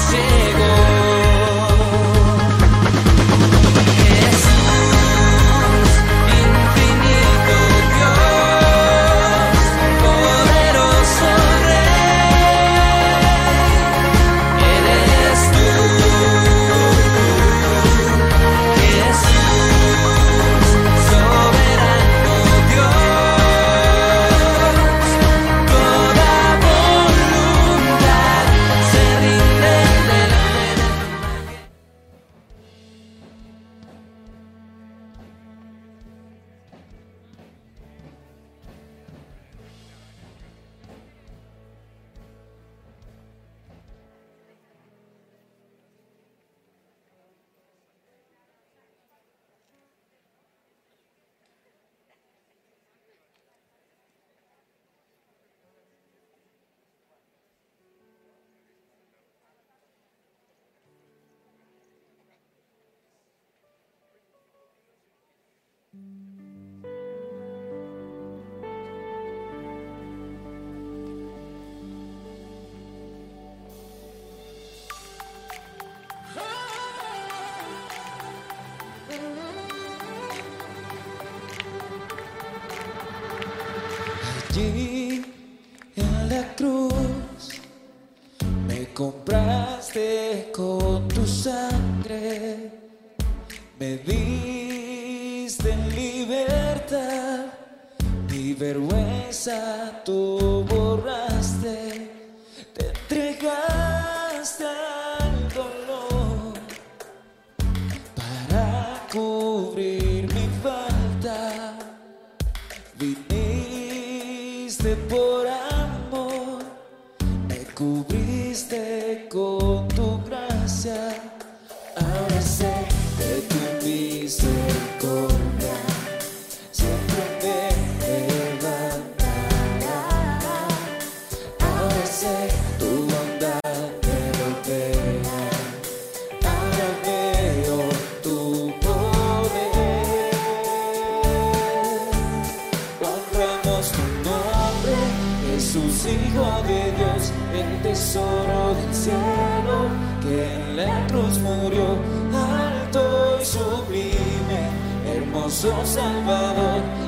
paz hermoso Salvador,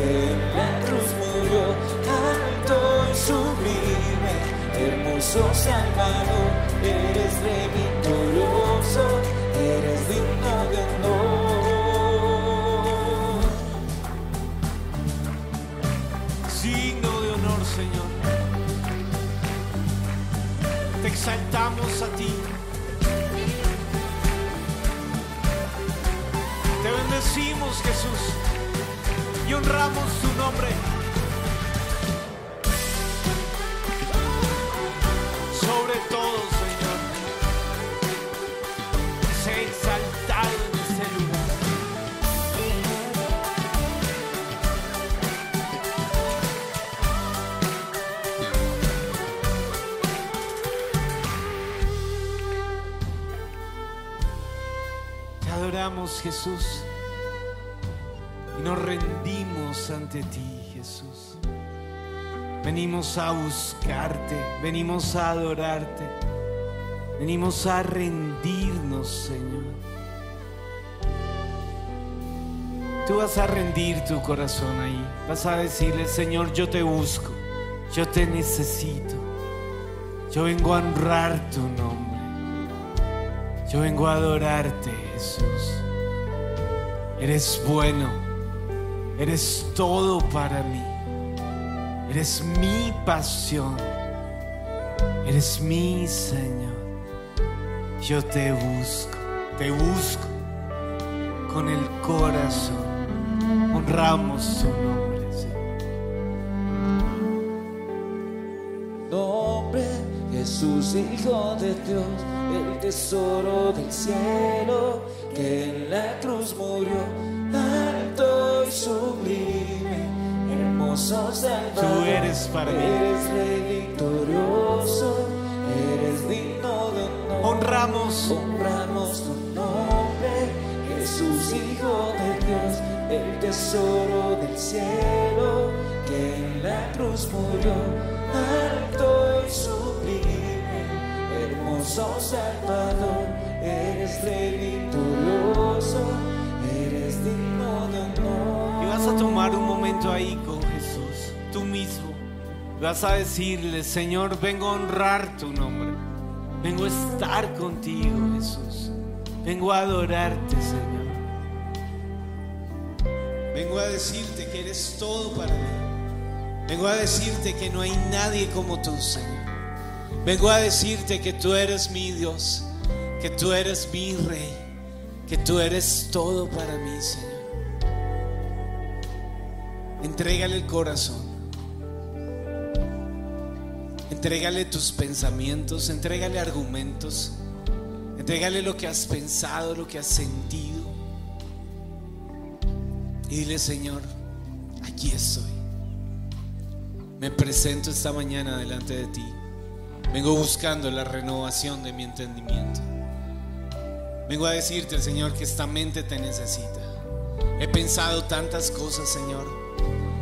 que en la cruz murió, alto y sublime, hermoso Salvador, eres Rey victorioso, eres digno de honor. Signo de honor, Señor. Te exaltamos a ti. Te bendecimos, Jesús. Y honramos tu nombre. Sobre todo, Señor. Sé exaltado en este lugar. Te adoramos, Jesús. Y nos rendimos ante ti, Jesús. Venimos a buscarte, venimos a adorarte, venimos a rendirnos, Señor. Tú vas a rendir tu corazón ahí, vas a decirle, Señor, yo te busco, yo te necesito, yo vengo a honrar tu nombre. Yo vengo a adorarte, Jesús. Eres bueno. Eres todo para mí. Eres mi pasión. Eres mi Señor. Yo te busco. Te busco con el corazón. Honramos tu nombre, Señor. nombre, Jesús Hijo de Dios, el tesoro del cielo, que en la cruz murió, sublime, hermoso Salvador. Tú eres para mí. Eres Rey victorioso, eres digno de honor. Honramos. Honramos tu nombre, Jesús Hijo de Dios, el tesoro del cielo, que en la cruz murió, alto y sublime, hermoso Salvador, eres Rey victorioso, vas a tomar un momento ahí con Jesús, tú mismo. Vas a decirle, Señor, vengo a honrar tu nombre. Vengo a estar contigo, Jesús. Vengo a adorarte, Señor. Vengo a decirte que eres todo para mí. Vengo a decirte que no hay nadie como tú, Señor. Vengo a decirte que tú eres mi Dios, que tú eres mi Rey, que tú eres todo para mí, Señor. Entrégale el corazón. Entrégale tus pensamientos, entrégale argumentos, entrégale lo que has pensado, lo que has sentido. Y dile, Señor, aquí estoy. Me presento esta mañana delante de ti. Vengo buscando la renovación de mi entendimiento. Vengo a decirte, Señor, que esta mente te necesita. He pensado tantas cosas, Señor.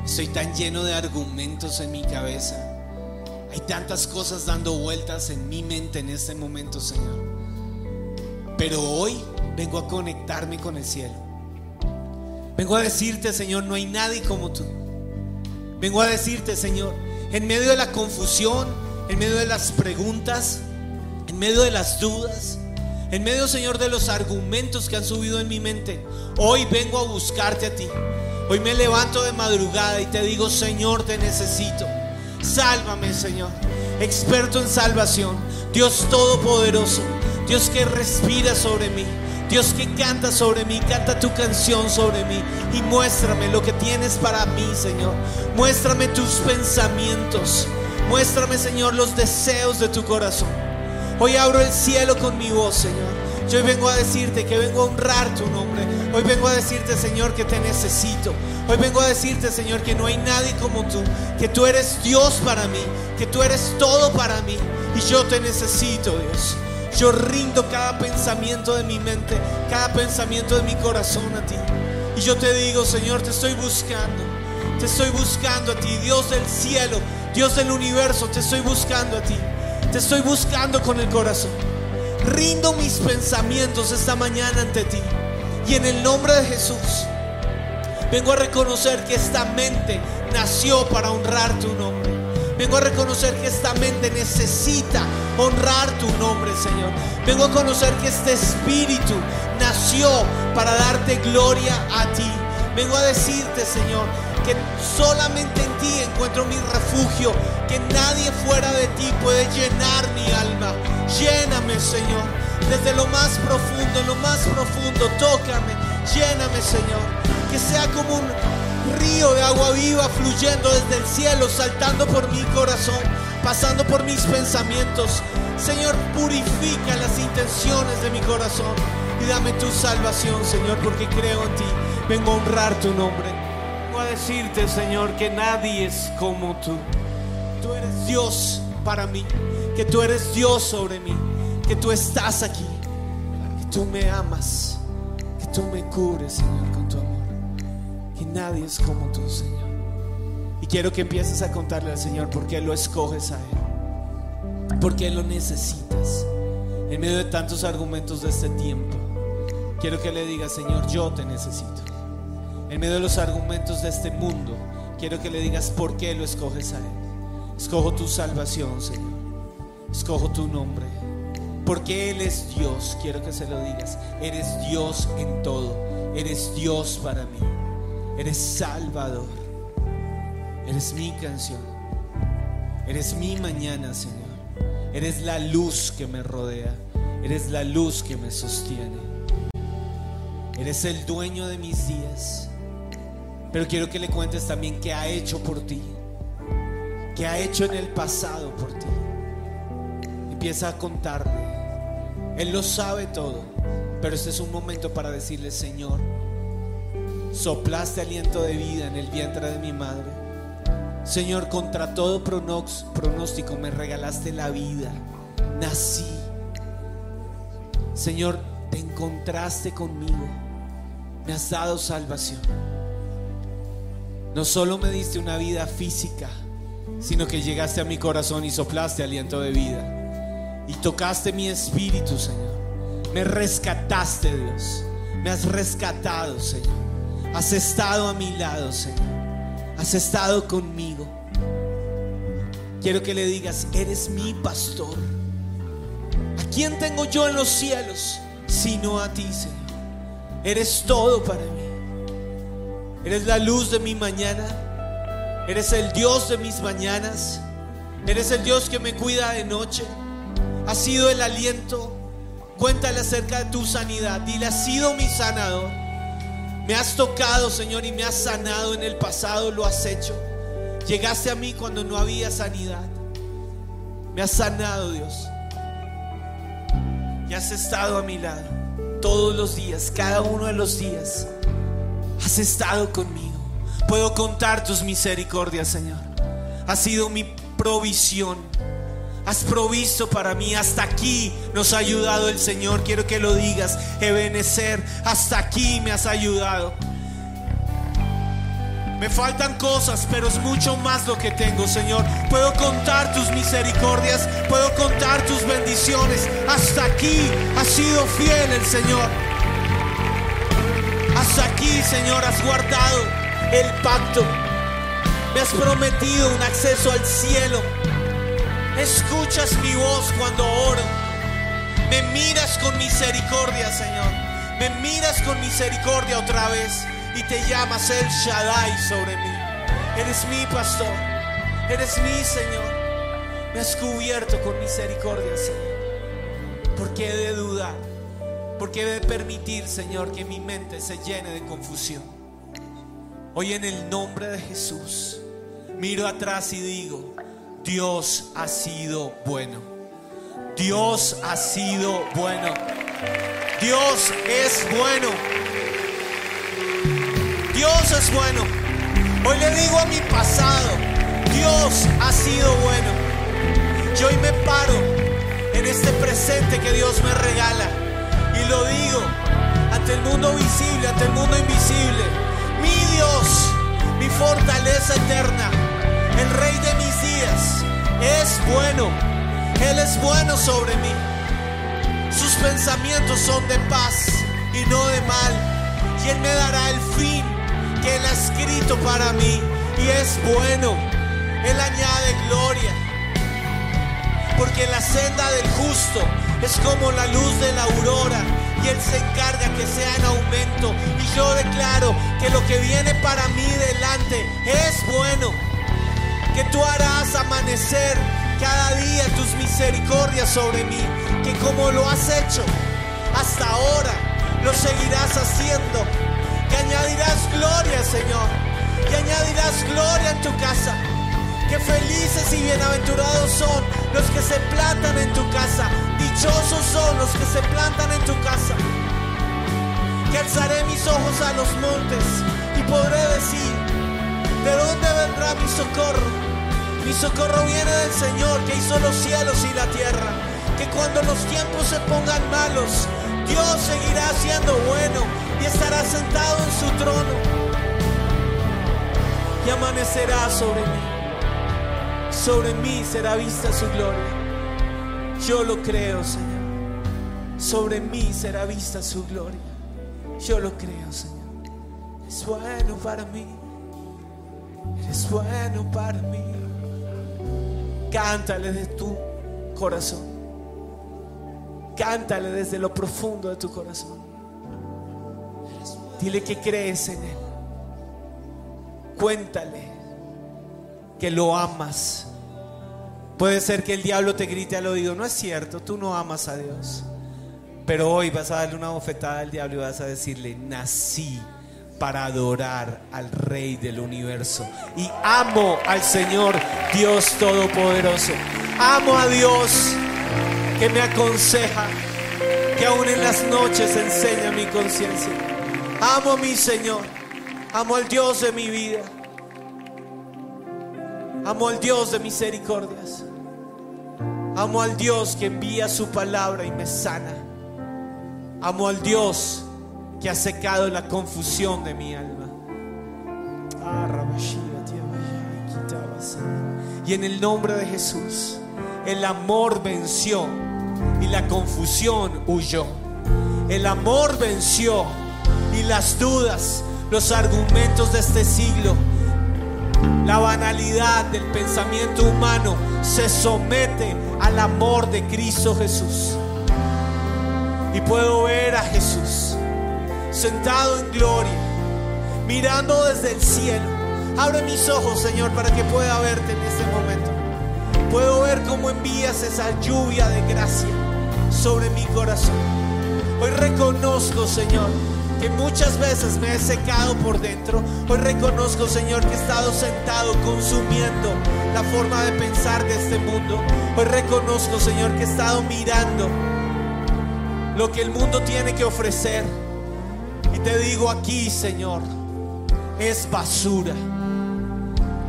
Estoy tan lleno de argumentos en mi cabeza. Hay tantas cosas dando vueltas en mi mente en este momento, Señor. Pero hoy vengo a conectarme con el cielo. Vengo a decirte, Señor, no hay nadie como tú. Vengo a decirte, Señor, en medio de la confusión, en medio de las preguntas, en medio de las dudas, en medio, Señor, de los argumentos que han subido en mi mente, hoy vengo a buscarte a ti. Hoy me levanto de madrugada y te digo, Señor, te necesito. Sálvame, Señor. Experto en salvación. Dios Todopoderoso. Dios que respira sobre mí. Dios que canta sobre mí. Canta tu canción sobre mí. Y muéstrame lo que tienes para mí, Señor. Muéstrame tus pensamientos. Muéstrame, Señor, los deseos de tu corazón. Hoy abro el cielo con mi voz, Señor. Yo hoy vengo a decirte que vengo a honrar tu nombre. Hoy vengo a decirte, Señor, que te necesito. Hoy vengo a decirte, Señor, que no hay nadie como tú. Que tú eres Dios para mí. Que tú eres todo para mí. Y yo te necesito, Dios. Yo rindo cada pensamiento de mi mente, cada pensamiento de mi corazón a ti. Y yo te digo, Señor, te estoy buscando. Te estoy buscando a ti, Dios del cielo, Dios del universo, te estoy buscando a ti. Te estoy buscando con el corazón. Rindo mis pensamientos esta mañana ante ti. Y en el nombre de Jesús, vengo a reconocer que esta mente nació para honrar tu nombre. Vengo a reconocer que esta mente necesita honrar tu nombre, Señor. Vengo a conocer que este espíritu nació para darte gloria a ti. Vengo a decirte, Señor, que solamente en ti encuentro mi refugio, que nadie fuera de ti puede llenar mi alma. Lléname, Señor, desde lo más profundo, lo más profundo, tócame, lléname, Señor. Que sea como un río de agua viva fluyendo desde el cielo, saltando por mi corazón, pasando por mis pensamientos. Señor, purifica las intenciones de mi corazón y dame tu salvación, Señor, porque creo en ti. Vengo a honrar tu nombre. Vengo a decirte, Señor, que nadie es como tú. Tú eres Dios para mí, que tú eres Dios sobre mí, que tú estás aquí, que tú me amas, que tú me cubres, Señor, con tu amor. Y nadie es como tú, Señor. Y quiero que empieces a contarle al Señor por qué lo escoges a Él, por qué lo necesitas. En medio de tantos argumentos de este tiempo, quiero que le digas, Señor, yo te necesito. En medio de los argumentos de este mundo, quiero que le digas por qué lo escoges a Él. Escojo tu salvación, Señor. Escojo tu nombre. Porque Él es Dios. Quiero que se lo digas. Eres Dios en todo. Eres Dios para mí. Eres Salvador. Eres mi canción. Eres mi mañana, Señor. Eres la luz que me rodea. Eres la luz que me sostiene. Eres el dueño de mis días. Pero quiero que le cuentes también qué ha hecho por ti. Qué ha hecho en el pasado por ti. Empieza a contarle. Él lo sabe todo. Pero este es un momento para decirle, Señor, soplaste aliento de vida en el vientre de mi madre. Señor, contra todo pronóstico me regalaste la vida. Nací. Señor, te encontraste conmigo. Me has dado salvación. No solo me diste una vida física, sino que llegaste a mi corazón y soplaste aliento de vida. Y tocaste mi espíritu, Señor. Me rescataste, Dios. Me has rescatado, Señor. Has estado a mi lado, Señor. Has estado conmigo. Quiero que le digas, eres mi pastor. ¿A quién tengo yo en los cielos? Sino a ti, Señor. Eres todo para mí. Eres la luz de mi mañana. Eres el Dios de mis mañanas. Eres el Dios que me cuida de noche. Has sido el aliento. Cuéntale acerca de tu sanidad. Dile, has sido mi sanador. Me has tocado, Señor, y me has sanado en el pasado. Lo has hecho. Llegaste a mí cuando no había sanidad. Me has sanado, Dios. Y has estado a mi lado todos los días, cada uno de los días. Has estado conmigo. Puedo contar tus misericordias, Señor. Has sido mi provisión. Has provisto para mí. Hasta aquí nos ha ayudado el Señor. Quiero que lo digas. Ebenecer. Hasta aquí me has ayudado. Me faltan cosas, pero es mucho más lo que tengo, Señor. Puedo contar tus misericordias, puedo contar tus bendiciones. Hasta aquí ha sido fiel el Señor. Hasta aquí, Señor, has guardado el pacto. Me has prometido un acceso al cielo. Escuchas mi voz cuando oro. Me miras con misericordia, Señor. Me miras con misericordia otra vez y te llamas el Shaddai sobre mí. Eres mi pastor, eres mi Señor. Me has cubierto con misericordia, Señor. ¿Por qué he de dudar? ¿Por qué he de permitir, Señor, que mi mente se llene de confusión? Hoy en el nombre de Jesús, miro atrás y digo, Dios ha sido bueno. Dios ha sido bueno. Dios es bueno. Dios es bueno. Hoy le digo a mi pasado, Dios ha sido bueno. Yo hoy me paro en este presente que Dios me regala y lo digo ante el mundo visible, ante el mundo invisible. Mi Dios, mi fortaleza eterna, el rey de mis es bueno. Él es bueno sobre mí. Sus pensamientos son de paz y no de mal. Y Él me dará el fin que Él ha escrito para mí. Y es bueno. Él añade gloria. Porque la senda del justo es como la luz de la aurora. Y Él se encarga que sea en aumento. Y yo declaro que lo que viene para mí delante es bueno. Que tú harás amanecer cada día tus misericordias sobre mí. Que como lo has hecho hasta ahora, lo seguirás haciendo. Que añadirás gloria, Señor. Que añadirás gloria en tu casa. Que felices y bienaventurados son los que se plantan en tu casa. Dichosos son los que se plantan en tu casa. Que alzaré mis ojos a los montes y podré decir, ¿de dónde vendrá mi socorro? Mi socorro viene del Señor que hizo los cielos y la tierra. Que cuando los tiempos se pongan malos, Dios seguirá siendo bueno y estará sentado en su trono. Y amanecerá sobre mí. Sobre mí será vista su gloria. Yo lo creo, Señor. Sobre mí será vista su gloria. Yo lo creo, Señor. Es bueno para mí. Eres bueno para mí. Cántale de tu corazón. Cántale desde lo profundo de tu corazón. Dile que crees en Él. Cuéntale que lo amas. Puede ser que el diablo te grite al oído, no es cierto, tú no amas a Dios. Pero hoy vas a darle una bofetada al diablo y vas a decirle, nací para adorar al Rey del universo. Y amo al Señor Dios Todopoderoso. Amo a Dios que me aconseja, que aún en las noches enseña mi conciencia. Amo a mi Señor. Amo al Dios de mi vida. Amo al Dios de misericordias. Amo al Dios que envía su palabra y me sana. Amo al Dios que ha secado la confusión de mi alma. Y en el nombre de Jesús, el amor venció y la confusión huyó. El amor venció y las dudas, los argumentos de este siglo, la banalidad del pensamiento humano se somete al amor de Cristo Jesús. Y puedo ver a Jesús sentado en gloria, mirando desde el cielo. Abre mis ojos, Señor, para que pueda verte en este momento. Puedo ver cómo envías esa lluvia de gracia sobre mi corazón. Hoy reconozco, Señor, que muchas veces me he secado por dentro. Hoy reconozco, Señor, que he estado sentado consumiendo la forma de pensar de este mundo. Hoy reconozco, Señor, que he estado mirando lo que el mundo tiene que ofrecer. Te digo aquí, Señor, es basura.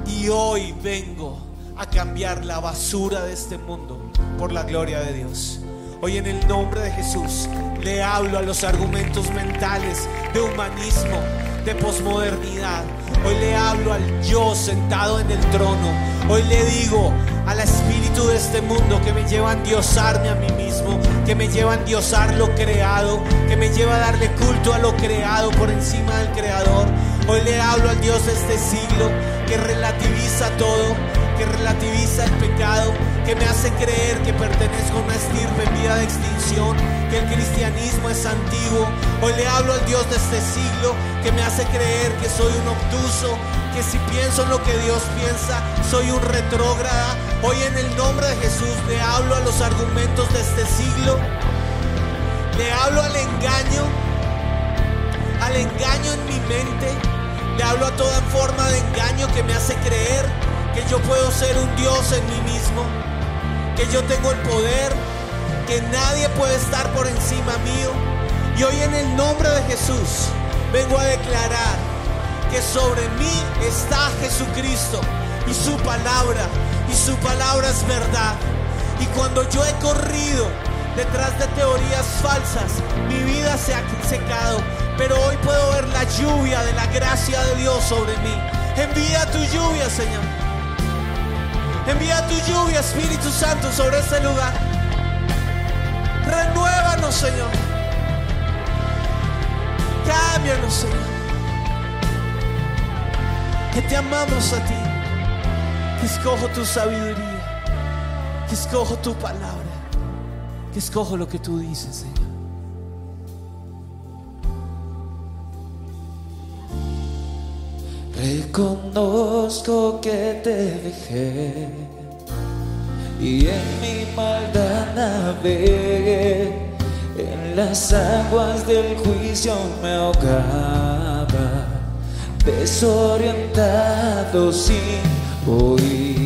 Y hoy vengo a cambiar la basura de este mundo por la gloria de Dios. Hoy en el nombre de Jesús le hablo a los argumentos mentales de humanismo, de posmodernidad. Hoy le hablo al yo sentado en el trono. Hoy le digo al espíritu de este mundo que me lleva a endiosarme a mí mismo, que me lleva a endiosar lo creado, que me lleva a darle culto a lo creado por encima del creador. Hoy le hablo al Dios de este siglo que relativiza todo, que relativiza el pecado, que me hace creer que pertenezco a una estirpe en vida de extinción, que el cristianismo es antiguo. Hoy le hablo al Dios de este siglo que me hace creer que soy un obtuso, que si pienso en lo que Dios piensa, soy un retrógrada. Hoy en el nombre de Jesús le hablo a los argumentos de este siglo, le hablo al engaño, al engaño en mi mente, le hablo a toda forma de engaño que me hace creer que yo puedo ser un Dios en mí mismo, que yo tengo el poder, que nadie puede estar por encima mío. Y hoy en el nombre de Jesús vengo a declarar que sobre mí está Jesucristo y su palabra, y su palabra es verdad. Y cuando yo he corrido detrás de teorías falsas, mi vida se ha secado, pero hoy puedo ver la lluvia de la gracia de Dios sobre mí. Envía tu lluvia, Señor. Envía tu lluvia, Espíritu Santo, sobre este lugar. Renuévanos, Señor. Cámbianos, Señor. Que te amamos a ti. Que escojo tu sabiduría. Que escojo tu palabra. Que escojo lo que tú dices, Señor. Reconozco que te dejé y en mi maldad navegué. En las aguas del juicio me ahogaba, desorientado sin oír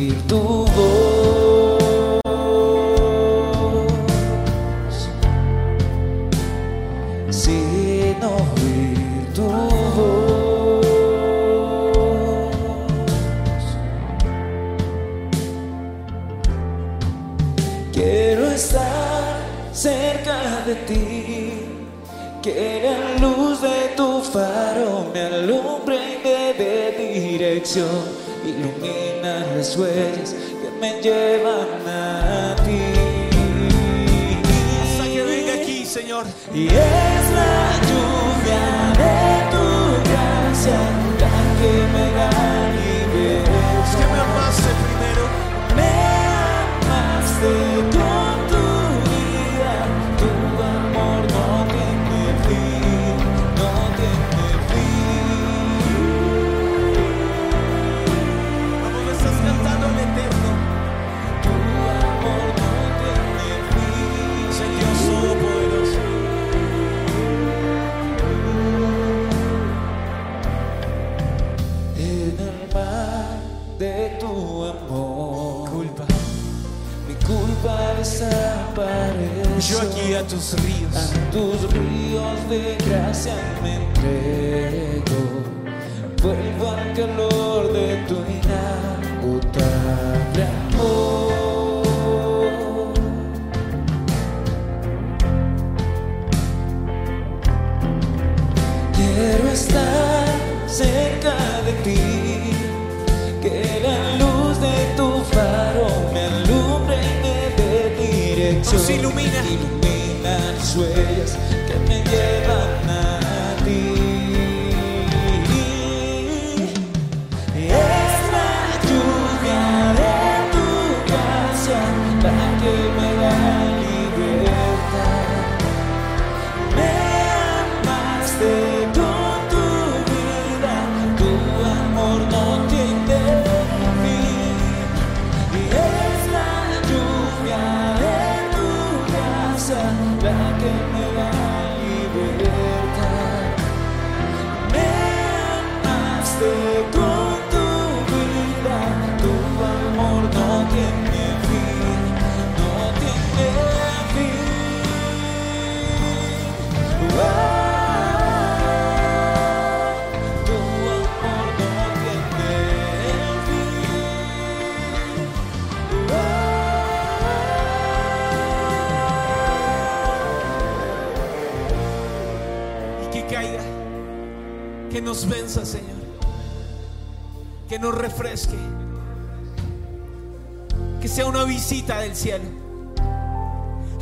visita del cielo.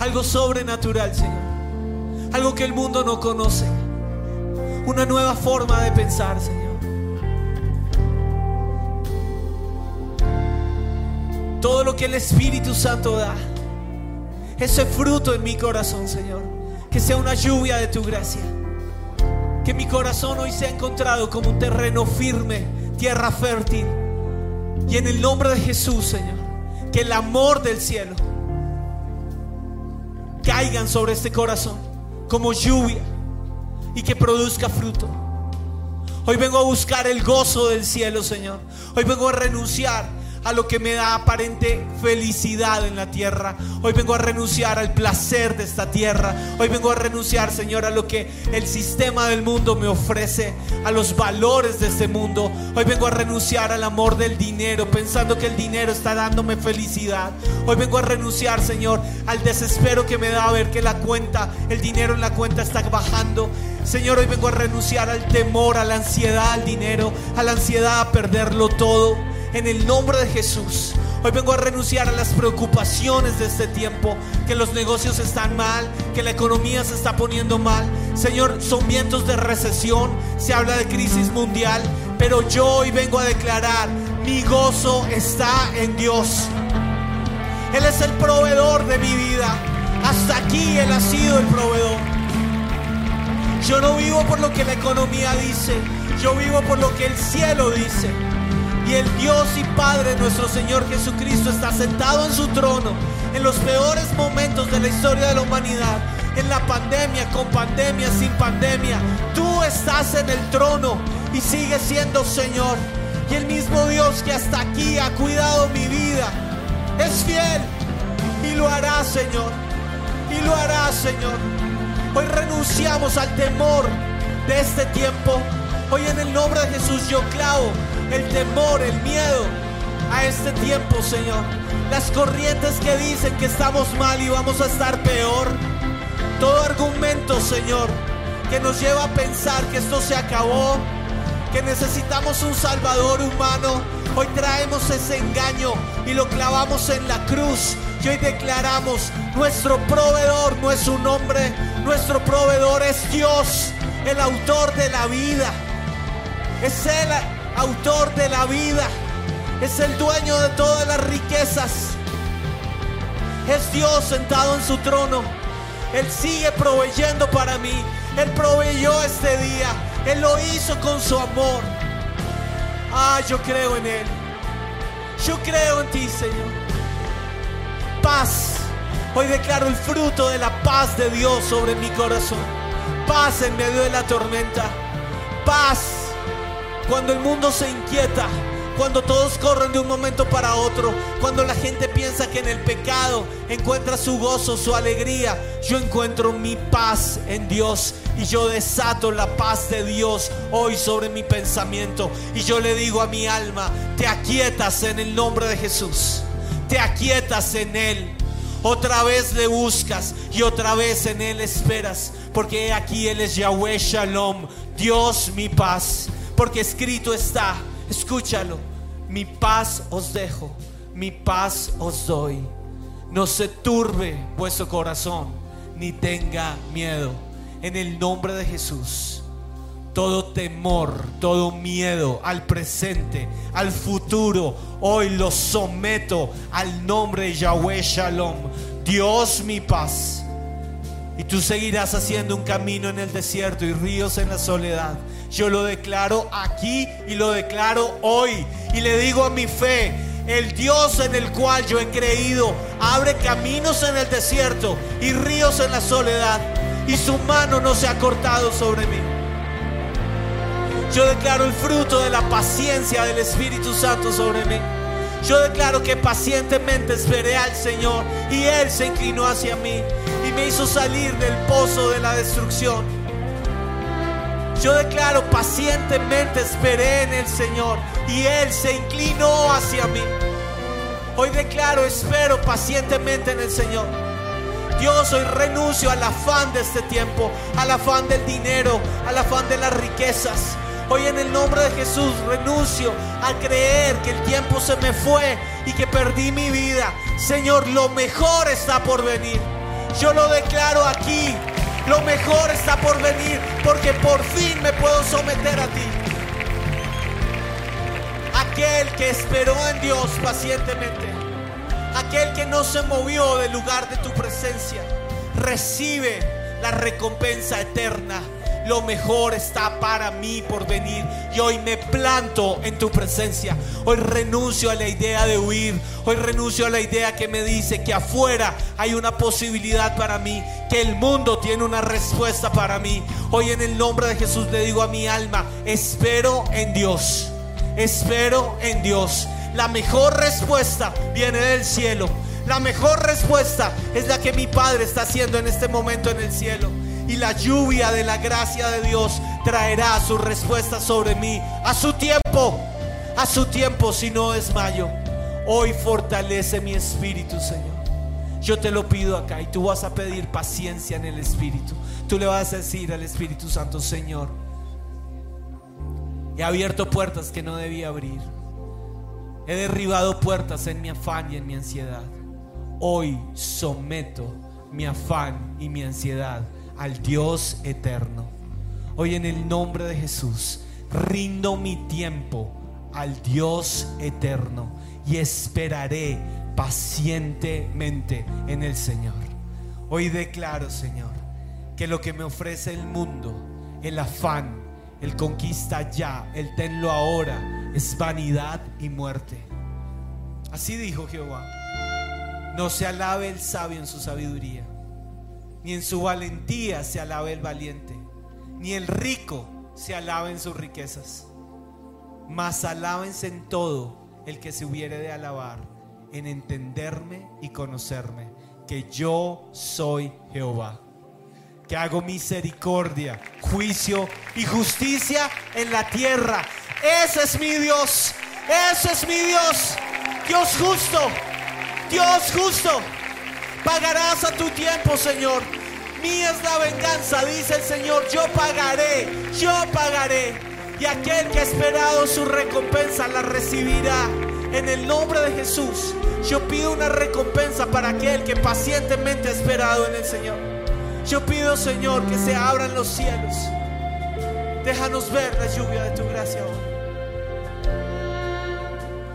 Algo sobrenatural, Señor. Algo que el mundo no conoce. Una nueva forma de pensar, Señor. Todo lo que el Espíritu Santo da. Ese fruto en mi corazón, Señor. Que sea una lluvia de tu gracia. Que mi corazón hoy sea encontrado como un terreno firme, tierra fértil. Y en el nombre de Jesús, Señor, que el amor del cielo caigan sobre este corazón como lluvia y que produzca fruto. Hoy vengo a buscar el gozo del cielo, Señor. Hoy vengo a renunciar a lo que me da aparente felicidad en la tierra. Hoy vengo a renunciar al placer de esta tierra. Hoy vengo a renunciar, Señor, a lo que el sistema del mundo me ofrece, a los valores de este mundo. Hoy vengo a renunciar al amor del dinero, pensando que el dinero está dándome felicidad. Hoy vengo a renunciar, Señor, al desespero que me da ver que la cuenta, el dinero en la cuenta está bajando. Señor, hoy vengo a renunciar al temor, a la ansiedad, al dinero, a la ansiedad a perderlo todo. En el nombre de Jesús. Hoy vengo a renunciar a las preocupaciones de este tiempo, que los negocios están mal, que la economía se está poniendo mal. Señor, son vientos de recesión, se habla de crisis mundial, pero yo hoy vengo a declarar, mi gozo está en Dios. Él es el proveedor de mi vida. Hasta aquí Él ha sido el proveedor. Yo no vivo por lo que la economía dice, yo vivo por lo que el cielo dice. El Dios y Padre nuestro Señor Jesucristo está sentado en su trono en los peores momentos de la historia de la humanidad. En la pandemia, con pandemia, sin pandemia. Tú estás en el trono y sigues siendo Señor. Y el mismo Dios que hasta aquí ha cuidado mi vida es fiel y lo hará, Señor. Y lo hará, Señor. Hoy renunciamos al temor de este tiempo. Hoy en el nombre de Jesús yo clavo el temor, el miedo a este tiempo, Señor. Las corrientes que dicen que estamos mal y vamos a estar peor. Todo argumento, Señor, que nos lleva a pensar que esto se acabó, que necesitamos un Salvador humano. Hoy traemos ese engaño y lo clavamos en la cruz. Y hoy declaramos, nuestro proveedor no es un hombre, nuestro proveedor es Dios, el autor de la vida. Es el autor de la vida. Es el dueño de todas las riquezas. Es Dios sentado en su trono. Él sigue proveyendo para mí. Él proveyó este día. Él lo hizo con su amor. Ah, yo creo en Él. Yo creo en ti, Señor. Paz. Hoy declaro el fruto de la paz de Dios sobre mi corazón. Paz en medio de la tormenta. Paz cuando el mundo se inquieta, cuando todos corren de un momento para otro, cuando la gente piensa que en el pecado encuentra su gozo, su alegría, yo encuentro mi paz en Dios y yo desato la paz de Dios hoy sobre mi pensamiento y yo le digo a mi alma, te aquietas en el nombre de Jesús, te aquietas en Él. Otra vez le buscas y otra vez en Él esperas, porque aquí Él es Yahweh Shalom, Dios mi paz porque escrito está, escúchalo, mi paz os dejo, mi paz os doy. No se turbe vuestro corazón, ni tenga miedo. En el nombre de Jesús, todo temor, todo miedo al presente, al futuro, hoy lo someto al nombre de Yahweh Shalom, Dios mi paz. Y tú seguirás haciendo un camino en el desierto y ríos en la soledad. Yo lo declaro aquí y lo declaro hoy. Y le digo a mi fe, el Dios en el cual yo he creído, abre caminos en el desierto y ríos en la soledad. Y su mano no se ha cortado sobre mí. Yo declaro el fruto de la paciencia del Espíritu Santo sobre mí. Yo declaro que pacientemente esperé al Señor y Él se inclinó hacia mí y me hizo salir del pozo de la destrucción. Yo declaro pacientemente esperé en el Señor y Él se inclinó hacia mí. Hoy declaro espero pacientemente en el Señor. Dios, hoy renuncio al afán de este tiempo, al afán del dinero, al afán de las riquezas. Hoy en el nombre de Jesús renuncio a creer que el tiempo se me fue y que perdí mi vida. Señor, lo mejor está por venir. Yo lo declaro aquí. Lo mejor está por venir porque por fin me puedo someter a ti. Aquel que esperó en Dios pacientemente. Aquel que no se movió del lugar de tu presencia. Recibe la recompensa eterna. Lo mejor está para mí por venir. Y hoy me planto en tu presencia. Hoy renuncio a la idea de huir. Hoy renuncio a la idea que me dice que afuera hay una posibilidad para mí. Que el mundo tiene una respuesta para mí. Hoy en el nombre de Jesús le digo a mi alma, espero en Dios. Espero en Dios. La mejor respuesta viene del cielo. La mejor respuesta es la que mi Padre está haciendo en este momento en el cielo. Y la lluvia de la gracia de Dios traerá su respuesta sobre mí a su tiempo. A su tiempo, si no es mayo. Hoy fortalece mi espíritu, Señor. Yo te lo pido acá y tú vas a pedir paciencia en el Espíritu. Tú le vas a decir al Espíritu Santo, Señor, he abierto puertas que no debía abrir. He derribado puertas en mi afán y en mi ansiedad. Hoy someto mi afán y mi ansiedad al Dios eterno. Hoy en el nombre de Jesús rindo mi tiempo al Dios eterno y esperaré pacientemente en el Señor. Hoy declaro, Señor, que lo que me ofrece el mundo, el afán, el conquista ya, el tenlo ahora, es vanidad y muerte. Así dijo Jehová. No se alabe el sabio en su sabiduría, ni en su valentía se alabe el valiente, ni el rico se alabe en sus riquezas. Mas alábense en todo el que se hubiere de alabar, en entenderme y conocerme, que yo soy Jehová, que hago misericordia, juicio y justicia en la tierra. Ese es mi Dios, ese es mi Dios, Dios justo, Dios justo. Pagarás a tu tiempo, Señor. Mía es la venganza, dice el Señor. Yo pagaré, yo pagaré. Y aquel que ha esperado su recompensa la recibirá. En el nombre de Jesús, yo pido una recompensa para aquel que pacientemente ha esperado en el Señor. Yo pido, Señor, que se abran los cielos. Déjanos ver la lluvia de tu gracia.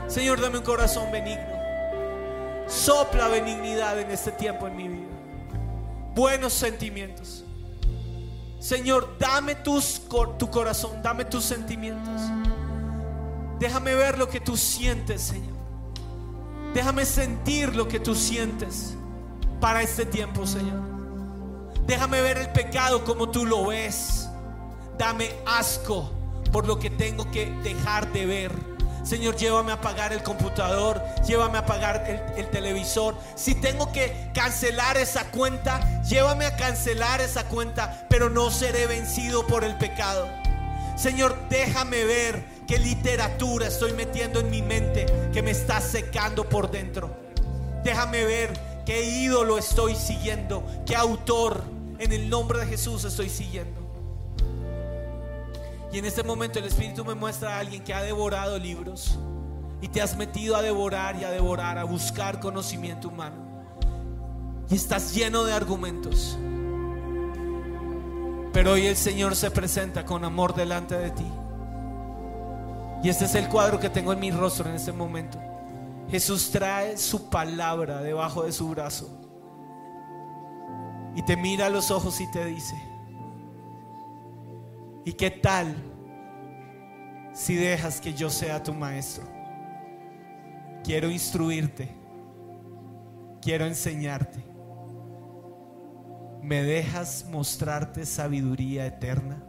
Señor, dame un corazón benigno. Sopla benignidad en este tiempo en mi vida. Buenos sentimientos. Señor, dame tus, tu corazón, dame tus sentimientos. Déjame ver lo que tú sientes, Señor. Déjame sentir lo que tú sientes para este tiempo, Señor. Déjame ver el pecado como tú lo ves. Dame asco por lo que tengo que dejar de ver. Señor, llévame a apagar el computador, llévame a apagar el, el televisor. Si tengo que cancelar esa cuenta, llévame a cancelar esa cuenta, pero no seré vencido por el pecado. Señor, déjame ver qué literatura estoy metiendo en mi mente que me está secando por dentro. Déjame ver qué ídolo estoy siguiendo, qué autor en el nombre de Jesús estoy siguiendo. Y en este momento el Espíritu me muestra a alguien que ha devorado libros y te has metido a devorar y a devorar, a buscar conocimiento humano. Y estás lleno de argumentos. Pero hoy el Señor se presenta con amor delante de ti. Y este es el cuadro que tengo en mi rostro en este momento. Jesús trae su palabra debajo de su brazo. Y te mira a los ojos y te dice, ¿y qué tal si dejas que yo sea tu maestro? Quiero instruirte, quiero enseñarte. ¿Me dejas mostrarte sabiduría eterna?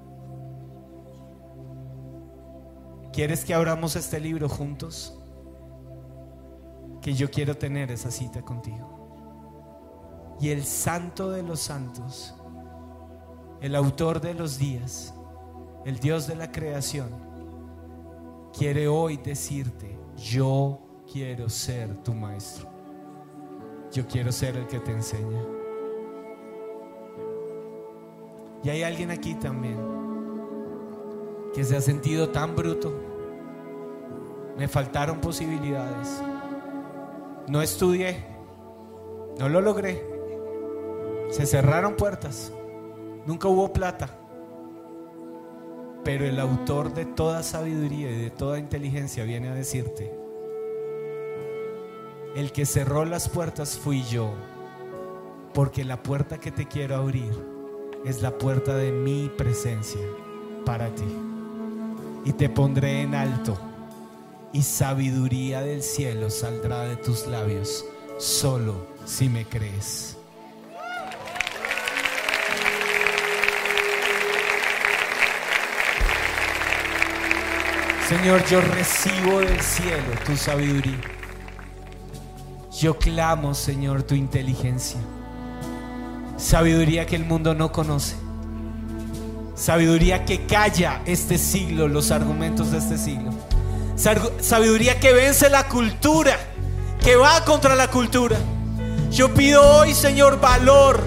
¿Quieres que abramos este libro juntos? Que yo quiero tener esa cita contigo. Y el santo de los santos, el autor de los días, el Dios de la creación, quiere hoy decirte, yo quiero ser tu maestro. Yo quiero ser el que te enseña. Y hay alguien aquí también que se ha sentido tan bruto. Me faltaron posibilidades. No estudié. No lo logré. Se cerraron puertas. Nunca hubo plata. Pero el autor de toda sabiduría y de toda inteligencia viene a decirte, el que cerró las puertas fui yo, porque la puerta que te quiero abrir es la puerta de mi presencia para ti. Y te pondré en alto, y sabiduría del cielo saldrá de tus labios, solo si me crees. Señor, yo recibo del cielo tu sabiduría. Yo clamo, Señor, tu inteligencia. Sabiduría que el mundo no conoce. Sabiduría que calla este siglo, los argumentos de este siglo. Sabiduría que vence la cultura, que va contra la cultura. Yo pido hoy, Señor, valor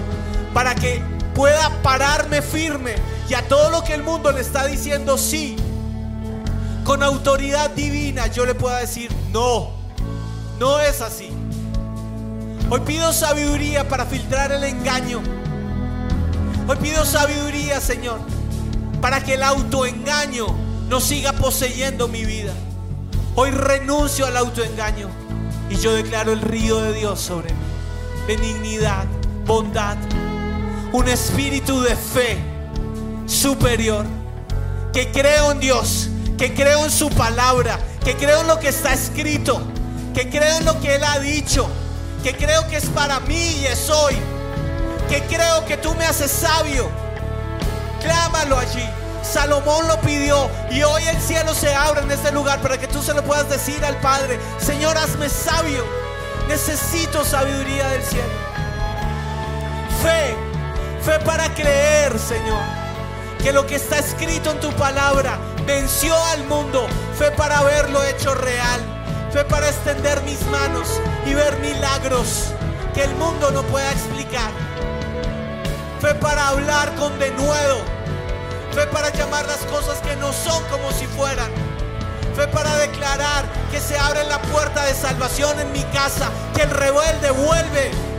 para que pueda pararme firme y a todo lo que el mundo le está diciendo sí, con autoridad divina, yo le pueda decir no, no es así. Hoy pido sabiduría para filtrar el engaño. Hoy pido sabiduría, Señor, para que el autoengaño no siga poseyendo mi vida. Hoy renuncio al autoengaño y yo declaro el río de Dios sobre mí. Benignidad, bondad, un espíritu de fe superior, que creo en Dios, que creo en su palabra, que creo en lo que está escrito, que creo en lo que Él ha dicho, que creo que es para mí y es hoy, que creo que tú me haces sabio. Clámalo allí. Salomón lo pidió y hoy el cielo se abre en este lugar para que tú se lo puedas decir al Padre, Señor, hazme sabio. Necesito sabiduría del cielo. Fe, fe para creer, Señor, que lo que está escrito en tu palabra venció al mundo. Fe para verlo hecho real. Fe para extender mis manos y ver milagros que el mundo no pueda explicar. Fe para hablar con denuedo. Fe para llamar las cosas que no son como si fueran. Fe para declarar que se abre la puerta de salvación en mi casa, que el rebelde vuelve.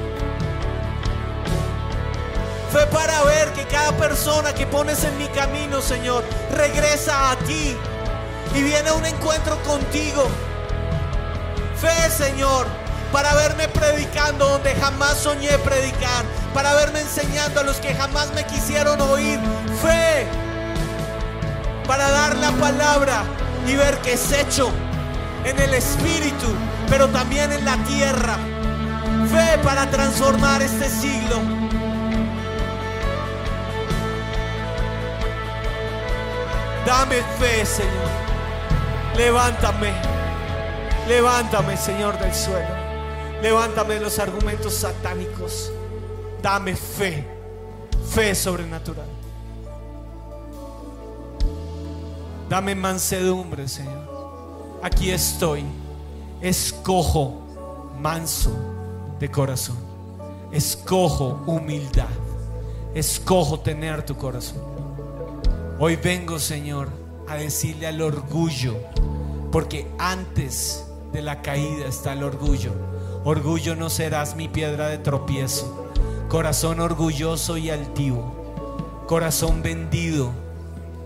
Cada persona que pones en mi camino, Señor, regresa a ti y viene a un encuentro contigo. Fe, Señor, para verme predicando donde jamás soñé predicar, para verme enseñando a los que jamás me quisieron oír. Fe para dar la palabra y ver que es hecho en el espíritu, pero también en la tierra. Fe para transformar este siglo. Dame fe, Señor. Levántame. Levántame, Señor del suelo. Levántame de los argumentos satánicos. Dame fe. Fe sobrenatural. Dame mansedumbre, Señor. Aquí estoy. Escojo manso de corazón. Escojo humildad. Escojo tener tu corazón. Hoy vengo, Señor, a decirle al orgullo, porque antes de la caída está el orgullo. Orgullo no serás mi piedra de tropiezo. Corazón orgulloso y altivo. Corazón vendido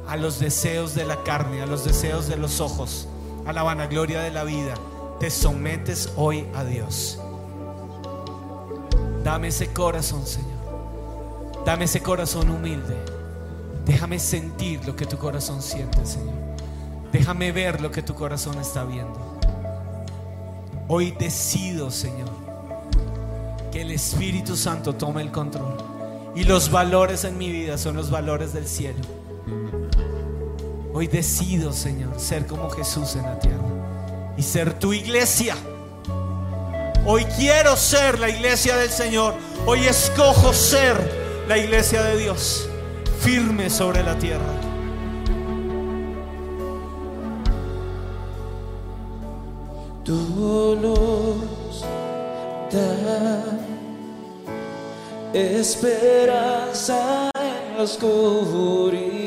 a los deseos de la carne, a los deseos de los ojos, a la vanagloria de la vida. Te sometes hoy a Dios. Dame ese corazón, Señor. Dame ese corazón humilde. Déjame sentir lo que tu corazón siente, Señor. Déjame ver lo que tu corazón está viendo. Hoy decido, Señor, que el Espíritu Santo tome el control. Y los valores en mi vida son los valores del cielo. Hoy decido, Señor, ser como Jesús en la tierra. Y ser tu iglesia. Hoy quiero ser la iglesia del Señor. Hoy escojo ser la iglesia de Dios. Firme sobre la tierra. Tu luz da esperanza en la oscuridad.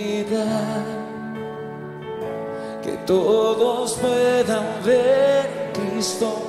Que todos puedan ver Cristo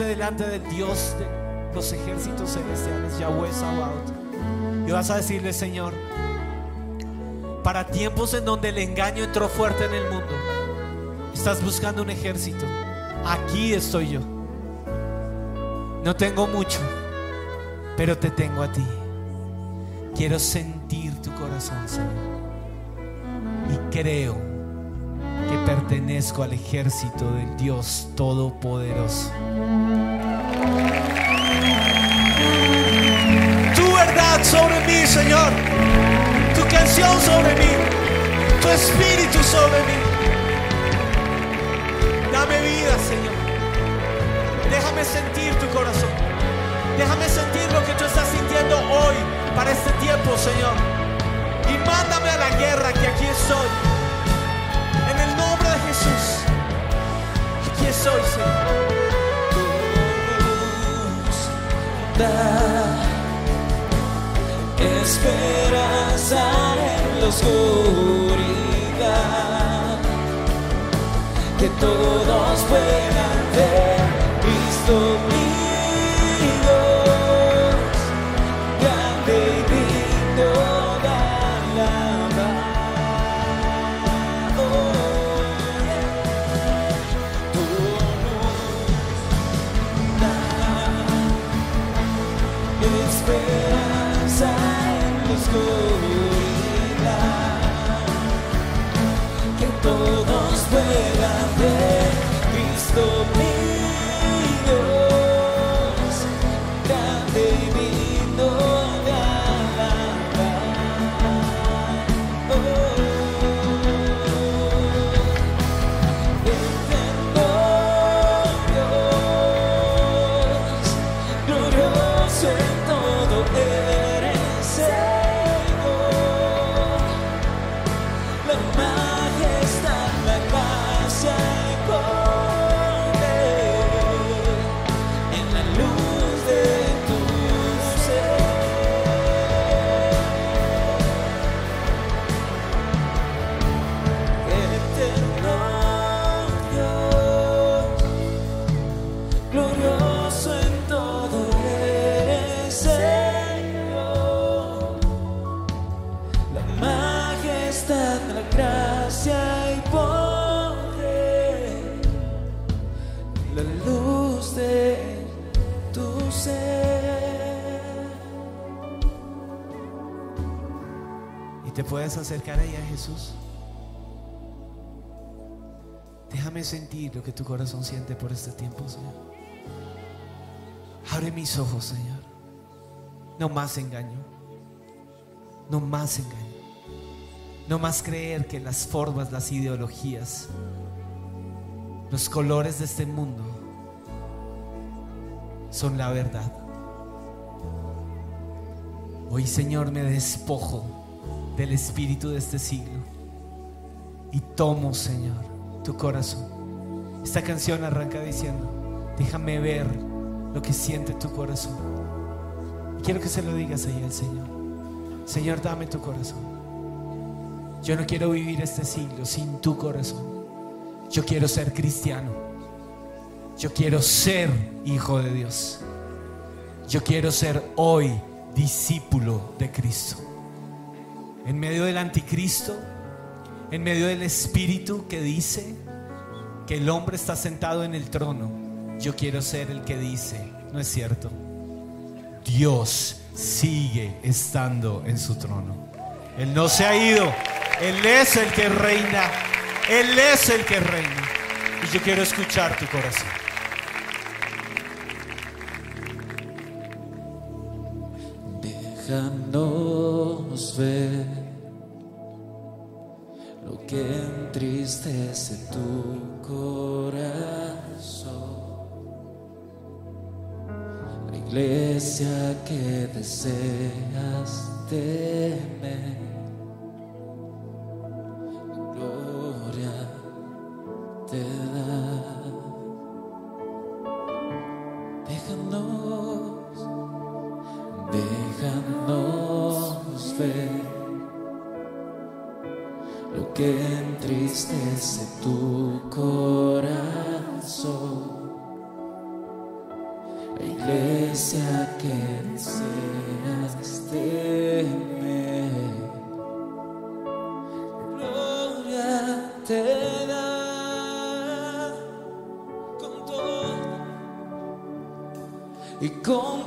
Delante del Dios de los ejércitos celestiales, Yahweh Sabaoth. Y vas a decirle, Señor, para tiempos en donde el engaño entró fuerte en el mundo, estás buscando un ejército. Aquí estoy yo. No tengo mucho, pero te tengo a ti. Quiero sentir tu corazón, Señor. Y creo pertenezco al ejército del Dios Todopoderoso. Tu verdad sobre mí, Señor. Tu canción sobre mí. Tu espíritu sobre mí. Dame vida, Señor. Déjame sentir tu corazón. Déjame sentir lo que tú estás sintiendo hoy para este tiempo, Señor. Y mándame a la guerra que aquí estoy. Estoy, Señor. esperanza en la oscuridad, que todos puedan ver Cristo te puedes acercar ahí a Jesús. Déjame sentir lo que tu corazón siente por este tiempo, Señor. Abre mis ojos, Señor. No más engaño. No más engaño. No más creer que las formas, las ideologías, los colores de este mundo son la verdad. Hoy, Señor, me despojo del espíritu de este siglo y tomo, Señor, tu corazón. Esta canción arranca diciendo, déjame ver lo que siente tu corazón. Y quiero que se lo digas ahí al Señor. Señor, dame tu corazón. Yo no quiero vivir este siglo sin tu corazón. Yo quiero ser cristiano. Yo quiero ser hijo de Dios. Yo quiero ser hoy discípulo de Cristo. En medio del anticristo, en medio del espíritu que dice que el hombre está sentado en el trono, yo quiero ser el que dice, no es cierto. Dios sigue estando en su trono. Él no se ha ido. Él es el que reina. Él es el que reina. Y yo quiero escuchar tu corazón. Déjanos ver que entristece tu corazón. La iglesia que deseas tener. Gloria te da. Déjanos Déjanos ver que entristece tu corazón. Iglesia que deseas gloria te da con todo y con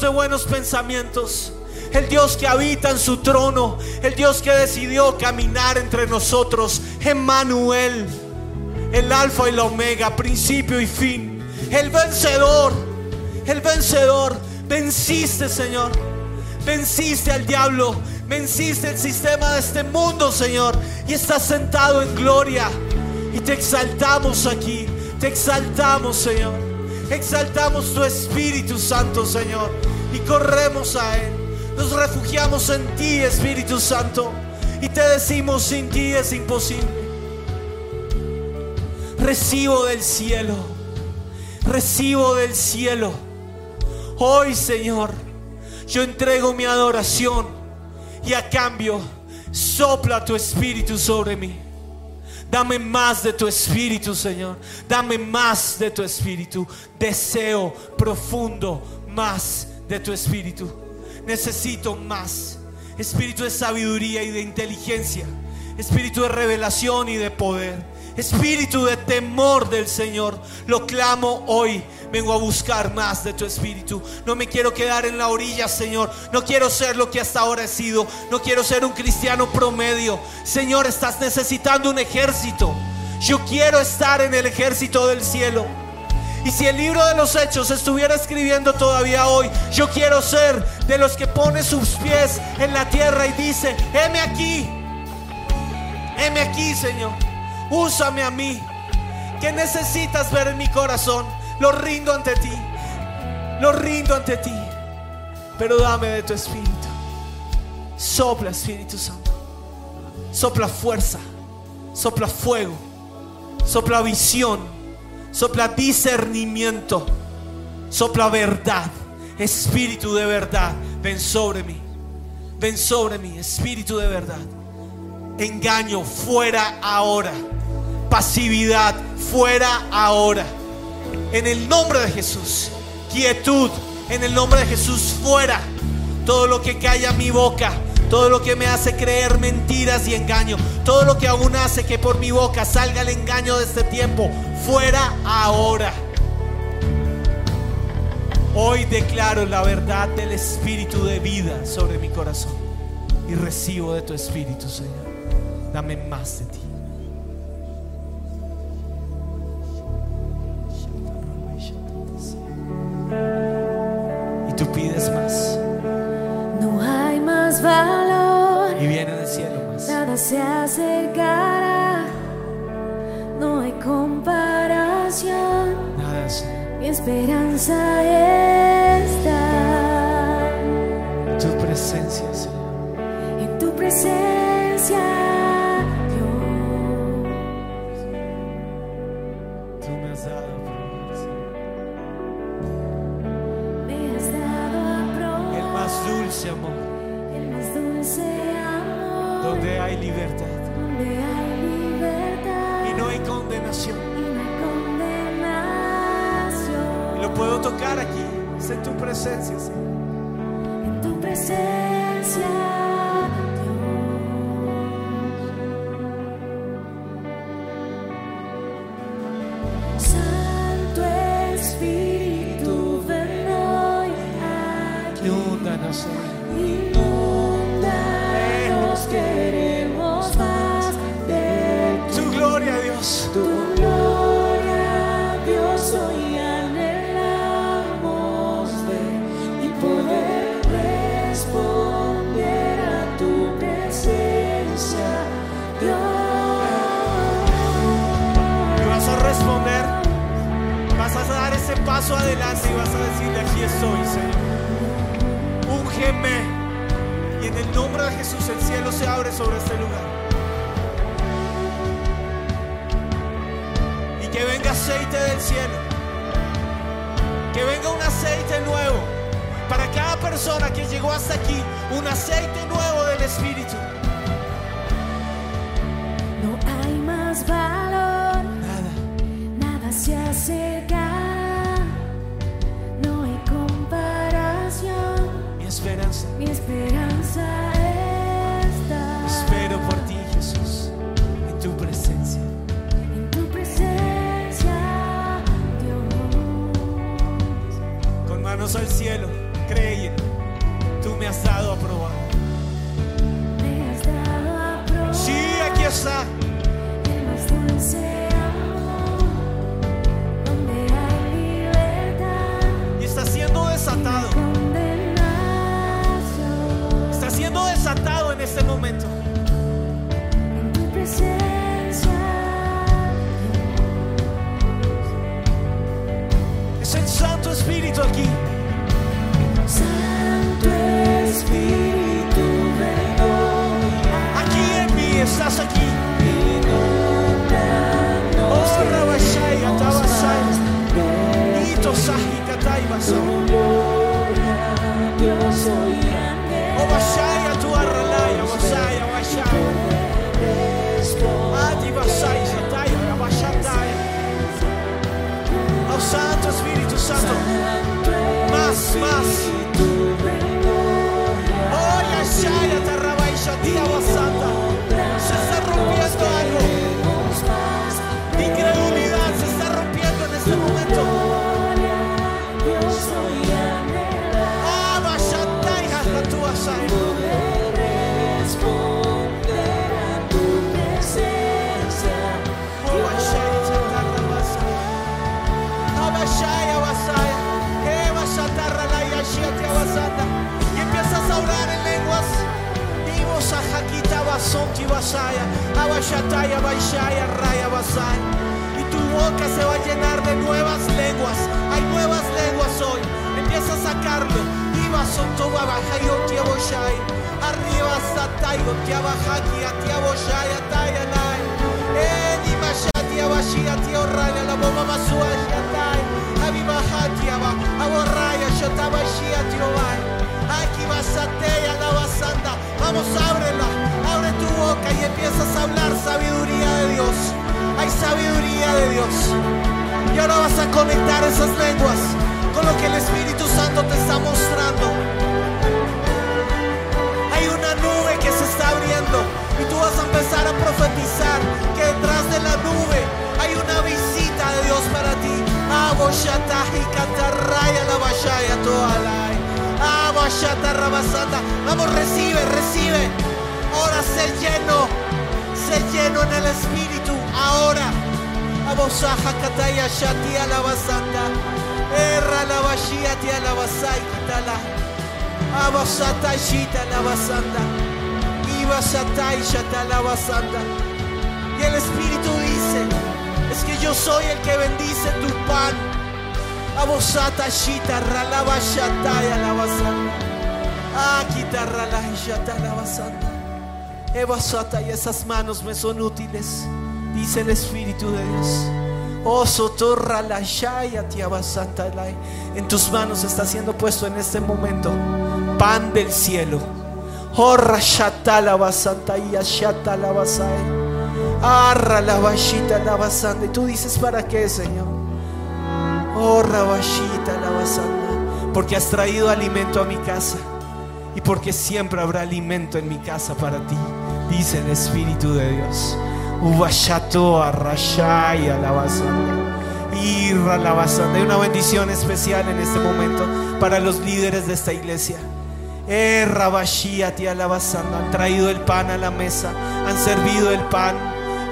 De buenos pensamientos. El Dios que habita en su trono. El Dios que decidió caminar entre nosotros. Emmanuel. El alfa y la omega, principio y fin. El vencedor. El vencedor. Venciste, Señor. Venciste al diablo. Venciste el sistema de este mundo, Señor. Y estás sentado en gloria. Y te exaltamos aquí. Te exaltamos, Señor. Exaltamos tu Espíritu Santo, Señor. Y corremos a Él. Nos refugiamos en ti, Espíritu Santo. Y te decimos, sin ti es imposible. Recibo del cielo. Recibo del cielo. Hoy, Señor, yo entrego mi adoración. Y a cambio, sopla tu Espíritu sobre mí. Dame más de tu espíritu, Señor. Dame más de tu espíritu. Deseo profundo más de tu espíritu. Necesito más. Espíritu de sabiduría y de inteligencia. Espíritu de revelación y de poder. Espíritu de temor del Señor. Lo clamo hoy. Vengo a buscar más de tu espíritu. No me quiero quedar en la orilla, Señor. No quiero ser lo que hasta ahora he sido. No quiero ser un cristiano promedio. Señor, estás necesitando un ejército. Yo quiero estar en el ejército del cielo. Y si el libro de los hechos estuviera escribiendo todavía hoy, yo quiero ser de los que pone sus pies en la tierra y dice, heme aquí, heme aquí, Señor, úsame a mí. ¿Qué necesitas ver en mi corazón? Lo rindo ante ti, lo rindo ante ti, pero dame de tu espíritu. Sopla, Espíritu Santo, sopla fuerza, sopla fuego, sopla visión. Sopla discernimiento, sopla verdad, espíritu de verdad, ven sobre mí, ven sobre mí, espíritu de verdad. Engaño fuera ahora, pasividad fuera ahora, en el nombre de Jesús, quietud, en el nombre de Jesús fuera, todo lo que calla mi boca. Todo lo que me hace creer mentiras y engaño. Todo lo que aún hace que por mi boca salga el engaño de este tiempo. Fuera ahora. Hoy declaro la verdad del Espíritu de vida sobre mi corazón. Y recibo de tu Espíritu, Señor. Dame más de ti. Valor, Nada. nada se acercará, Satayo Tiabajaki Atiaboshai Ataya Nai. Edi Mashati Abashia Tioraya la bomba Masuashi Atai. Abibahatiaba Aborraya Shotabashia Tiobai. Aquí vas a teya la basanda. Vamos, ábrela. Abre tu boca y empiezas a hablar sabiduría de Dios. Hay sabiduría de Dios. Y ahora vas a conectar esas lenguas con lo que el Espíritu Santo te está mostrando. Se y tú vas a empezar a profetizar que detrás de la nube hay una visita de Dios para ti. Vamos, recibe, recibe. Ahora sé lleno, sé lleno en el Espíritu. Ahora. Abosaja kataya shatia la basanda. Erra la bashia tia la basai kitala. Abasata shita la basanda. Y el Espíritu dice, es que yo soy el que bendice tu pan. Abosata shita ralaba shataya la basanda. Akita rala shata la basanda. Ebasata y esas manos me son útiles, dice el Espíritu de Dios. Oh, sotorra la shaya. En tus manos está siendo puesto en este momento pan del cielo. Oh, rashata la basanta y ashata la basai. Arra la bashita la basanda. Y tú dices, ¿para qué, Señor? Oh, rabashita la basanda. Porque has traído alimento a mi casa. Y porque siempre habrá alimento en mi casa para ti. Dice el Espíritu de Dios. Ubashato arrashaya la. Irra la. Hay una bendición especial en este momento para los líderes de esta iglesia. Eh, la basanda. Han traído el pan a la mesa. Han servido el pan.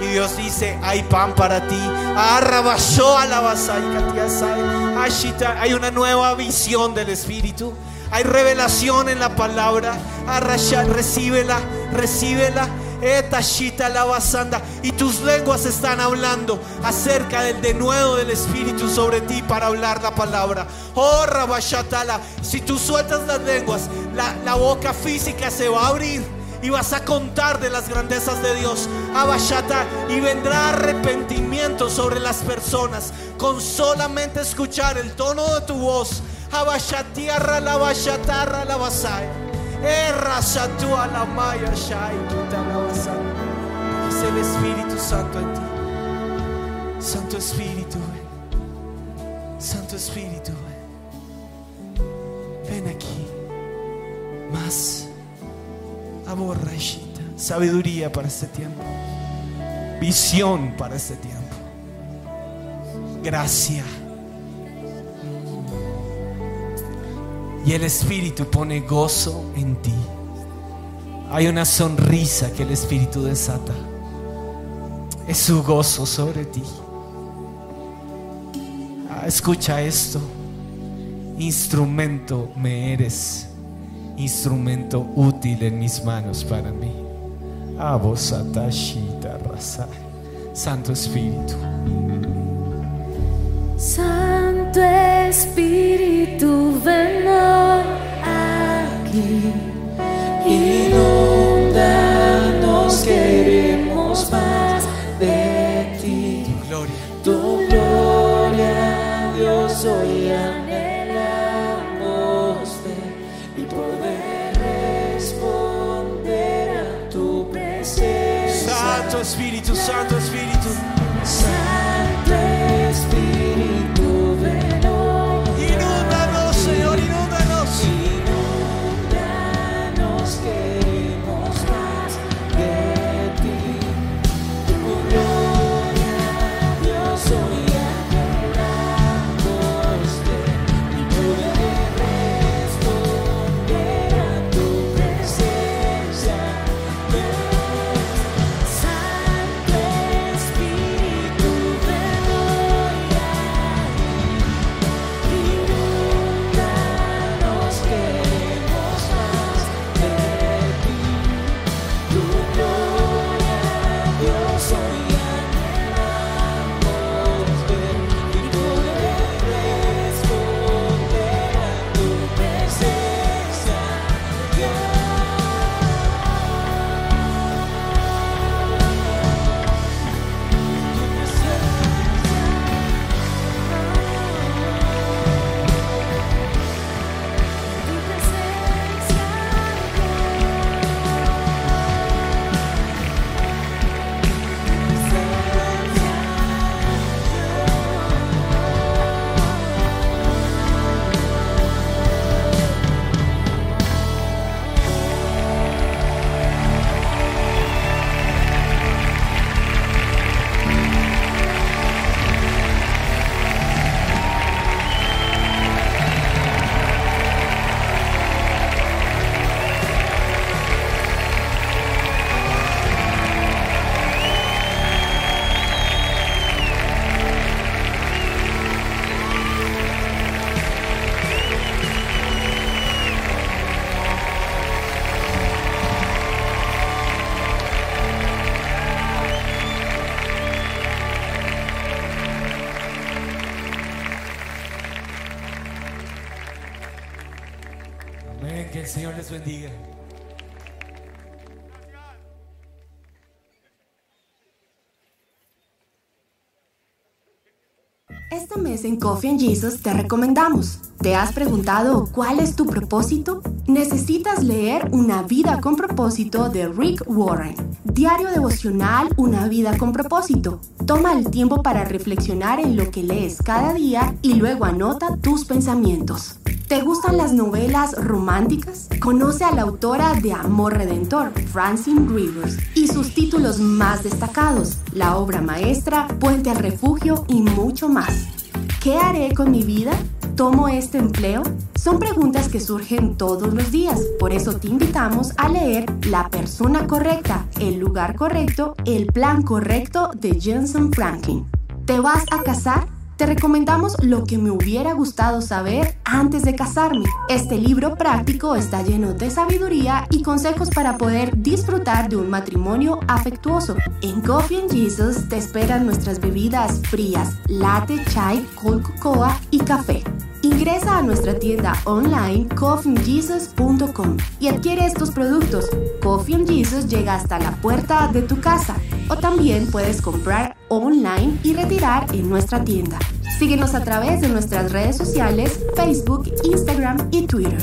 Y Dios dice, hay pan para ti. Arrabashó a la basaica, tía sai. Ashita, Hay una nueva visión del Espíritu. Hay revelación en la palabra. Arrasha, recíbela, recíbela. Etashita basanda. Y tus lenguas están hablando acerca del denuedo del Espíritu sobre ti para hablar la palabra. Oh, Rabashatala. Si tú sueltas las lenguas, la, boca física se va a abrir y vas a contar de las grandezas de Dios. Abashata, y vendrá arrepentimiento sobre las personas con solamente escuchar el tono de tu voz. Abashatiarra la la basai. Erra la maya shai. Es el Espíritu Santo en ti. Santo Espíritu. Santo Espíritu. Ven aquí. Aborrashita. Sabiduría para este tiempo. Visión para este tiempo. Gracia. Y el Espíritu pone gozo en ti. Hay una sonrisa que el Espíritu desata. Es su gozo sobre ti. Ah, escucha esto. Instrumento me eres. Instrumento útil en mis manos para mí. Santo Espíritu. Santo Espíritu, ven aquí. Inundanos, queremos Espíritu, Coffee and Jesus te recomendamos. ¿Te has preguntado cuál es tu propósito? Necesitas leer Una vida con propósito de Rick Warren. Diario devocional Una vida con propósito. Toma el tiempo para reflexionar en lo que lees cada día y luego anota tus pensamientos. ¿Te gustan las novelas románticas? Conoce a la autora de Amor Redentor, Francine Rivers, y sus títulos más destacados, la obra maestra, Puente al Refugio y mucho más. ¿Qué haré con mi vida? ¿Tomo este empleo? Son preguntas que surgen todos los días, por eso te invitamos a leer La persona correcta, el lugar correcto, el plan correcto de Jensen Franklin. ¿Te vas a casar? Te recomendamos lo que me hubiera gustado saber antes de casarme. Este libro práctico está lleno de sabiduría y consejos para poder disfrutar de un matrimonio afectuoso. En Coffee and Jesus te esperan nuestras bebidas frías, latte, chai, cocoa y café. Ingresa a nuestra tienda online coffeeandjesus.com y adquiere estos productos. Coffee and Jesus llega hasta la puerta de tu casa o también puedes comprar online y retirar en nuestra tienda. Síguenos a través de nuestras redes sociales, Facebook, Instagram y Twitter.